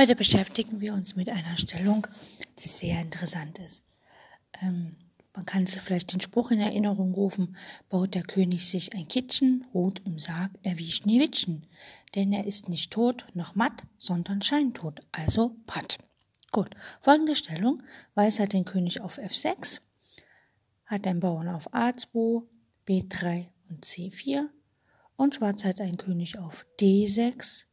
Heute beschäftigen wir uns mit einer Stellung, die sehr interessant ist. Ähm, man kann sich vielleicht den Spruch in Erinnerung rufen, baut der König sich ein Kittchen, ruht im Sarg, er wie Schneewittchen. Denn er ist nicht tot noch matt, sondern scheintot, also patt. Gut, folgende Stellung. Weiß hat den König auf F6, hat den Bauern auf A2, B3 und C4 und Schwarz hat einen König auf D6,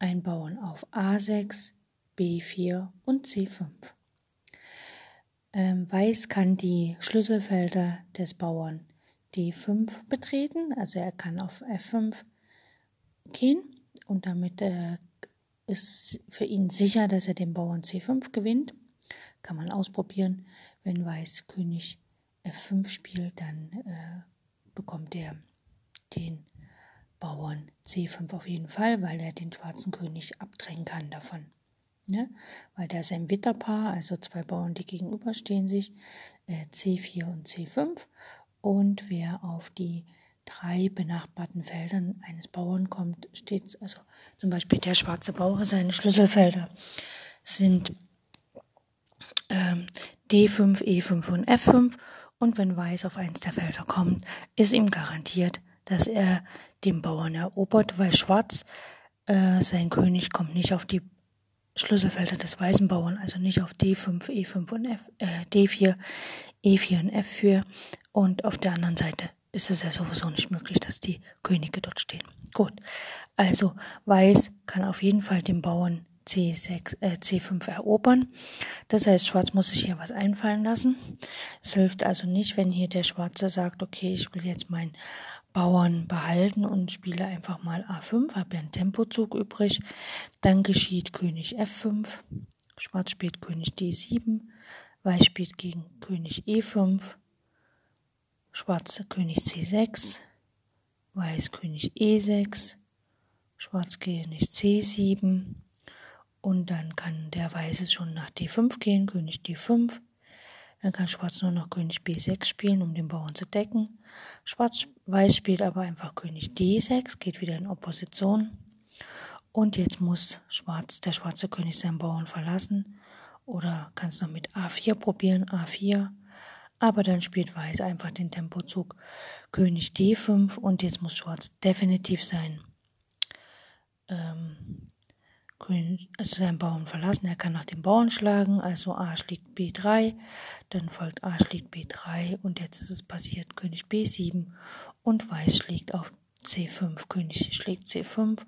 ein Bauern auf A6, B4 und C5. Ähm, Weiß kann die Schlüsselfelder des Bauern D5 betreten, also er kann auf F5 gehen und damit äh, ist für ihn sicher, dass er den Bauern C5 gewinnt. Kann man ausprobieren. Wenn Weiß König F5 spielt, dann äh, bekommt er den Bauern C5 auf jeden Fall, weil er den schwarzen König abdrängen kann davon. Ne? Weil der ist ein Witterpaar, also zwei Bauern, die gegenüberstehen sich, äh, C4 und C5. Und wer auf die drei benachbarten Feldern eines Bauern kommt, steht, also zum Beispiel der schwarze Bauer, seine Schlüsselfelder sind ähm, D5, E5 und F5. Und wenn Weiß auf eins der Felder kommt, ist ihm garantiert, dass er den Bauern erobert, weil Schwarz, äh, sein König, kommt nicht auf die Schlüsselfelder des weißen Bauern, also nicht auf D5, E5 und F, äh, D4, E4 und F4. Und auf der anderen Seite ist es ja sowieso nicht möglich, dass die Könige dort stehen. Gut, also Weiß kann auf jeden Fall den Bauern C6, äh, C5 erobern. Das heißt, Schwarz muss sich hier was einfallen lassen. Es hilft also nicht, wenn hier der Schwarze sagt, okay, ich will jetzt meinen Bauern behalten und spiele einfach mal A5, habe ja einen Tempozug übrig. Dann geschieht König F5, Schwarz spielt König D7, Weiß spielt gegen König E5, Schwarz König C6, Weiß König E6, Schwarz König C7 und dann kann der Weiße schon nach D5 gehen, König D5, dann kann Schwarz nur noch König B6 spielen, um den Bauern zu decken. Schwarz-Weiß spielt aber einfach König D6, geht wieder in Opposition. Und jetzt muss Schwarz, der schwarze König seinen Bauern verlassen. Oder kann es noch mit A4 probieren, A4. Aber dann spielt Weiß einfach den Tempozug König D5 und jetzt muss Schwarz definitiv sein ähm, also seinen Bauern verlassen. Er kann nach dem Bauern schlagen, also A schlägt B3, dann folgt A schlägt B3 und jetzt ist es passiert, König B7 und Weiß schlägt auf C5, König schlägt C5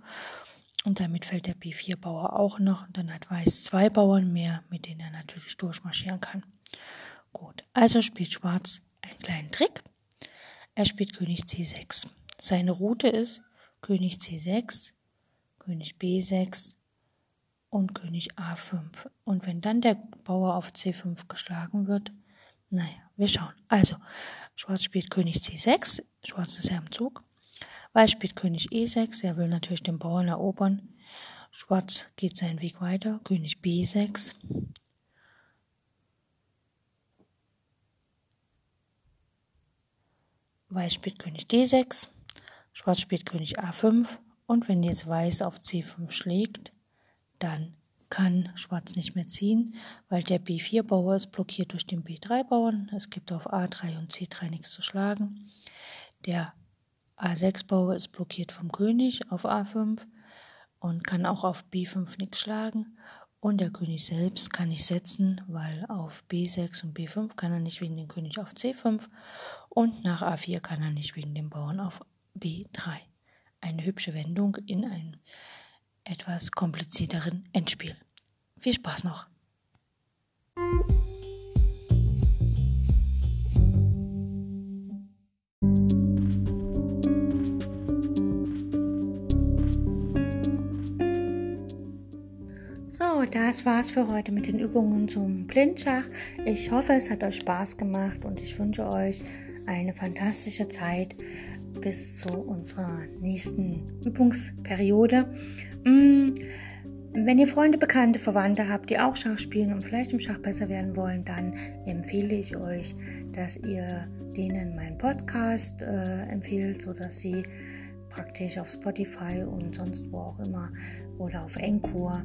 und damit fällt der B4-Bauer auch noch und dann hat Weiß zwei Bauern mehr, mit denen er natürlich durchmarschieren kann. Gut, also spielt Schwarz einen kleinen Trick. Er spielt König C6. Seine Route ist König C6, König B6, und König A5. Und wenn dann der Bauer auf C5 geschlagen wird, naja, wir schauen. Also, Schwarz spielt König C6, Schwarz ist ja im Zug. Weiß spielt König E6, er will natürlich den Bauern erobern. Schwarz geht seinen Weg weiter, König B6. Weiß spielt König D6, Schwarz spielt König A5 und wenn jetzt Weiß auf C5 schlägt, dann kann Schwarz nicht mehr ziehen, weil der B4-Bauer ist blockiert durch den B3-Bauern. Es gibt auf A3 und C3 nichts zu schlagen. Der A6-Bauer ist blockiert vom König auf A5 und kann auch auf B5 nichts schlagen. Und der König selbst kann nicht setzen, weil auf B6 und B5 kann er nicht wegen dem König auf C5 und nach A4 kann er nicht wegen dem Bauern auf B3. Eine hübsche Wendung in einem etwas komplizierteren Endspiel. Viel Spaß noch! So, das war's für heute mit den Übungen zum Blindschach. Ich hoffe, es hat euch Spaß gemacht und ich wünsche euch eine fantastische Zeit bis zu unserer nächsten Übungsperiode. Mm, wenn ihr Freunde, Bekannte, Verwandte habt, die auch Schach spielen und vielleicht im Schach besser werden wollen, dann empfehle ich euch, dass ihr denen meinen Podcast äh, empfehlt, sodass sie praktisch auf Spotify und sonst wo auch immer oder auf Encore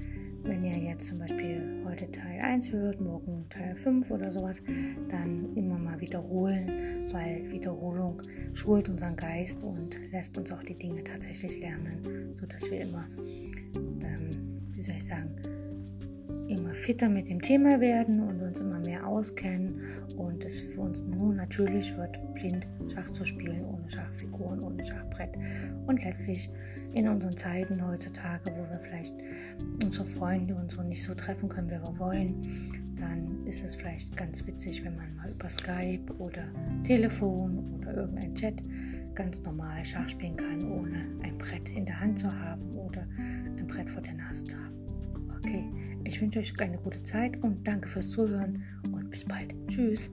wenn ihr jetzt zum Beispiel heute Teil 1 hört, morgen Teil 5 oder sowas, dann immer mal wiederholen, weil Wiederholung schult unseren Geist und lässt uns auch die Dinge tatsächlich lernen, sodass wir immer, ähm, wie soll ich sagen, immer fitter mit dem Thema werden und uns immer mehr auskennen und es für uns nur natürlich wird, blind Schach zu spielen, ohne Schachfiguren, ohne Schachbrett. Und letztlich in unseren Zeiten heutzutage, wo wir vielleicht unsere Freunde und so nicht so treffen können, wie wir wollen, dann ist es vielleicht ganz witzig, wenn man mal über Skype oder Telefon oder irgendein Chat ganz normal Schach spielen kann, ohne ein Brett in der Hand zu haben oder ein Brett vor der Nase zu haben. Okay, ich wünsche euch eine gute Zeit und danke fürs Zuhören und bis bald. Tschüss.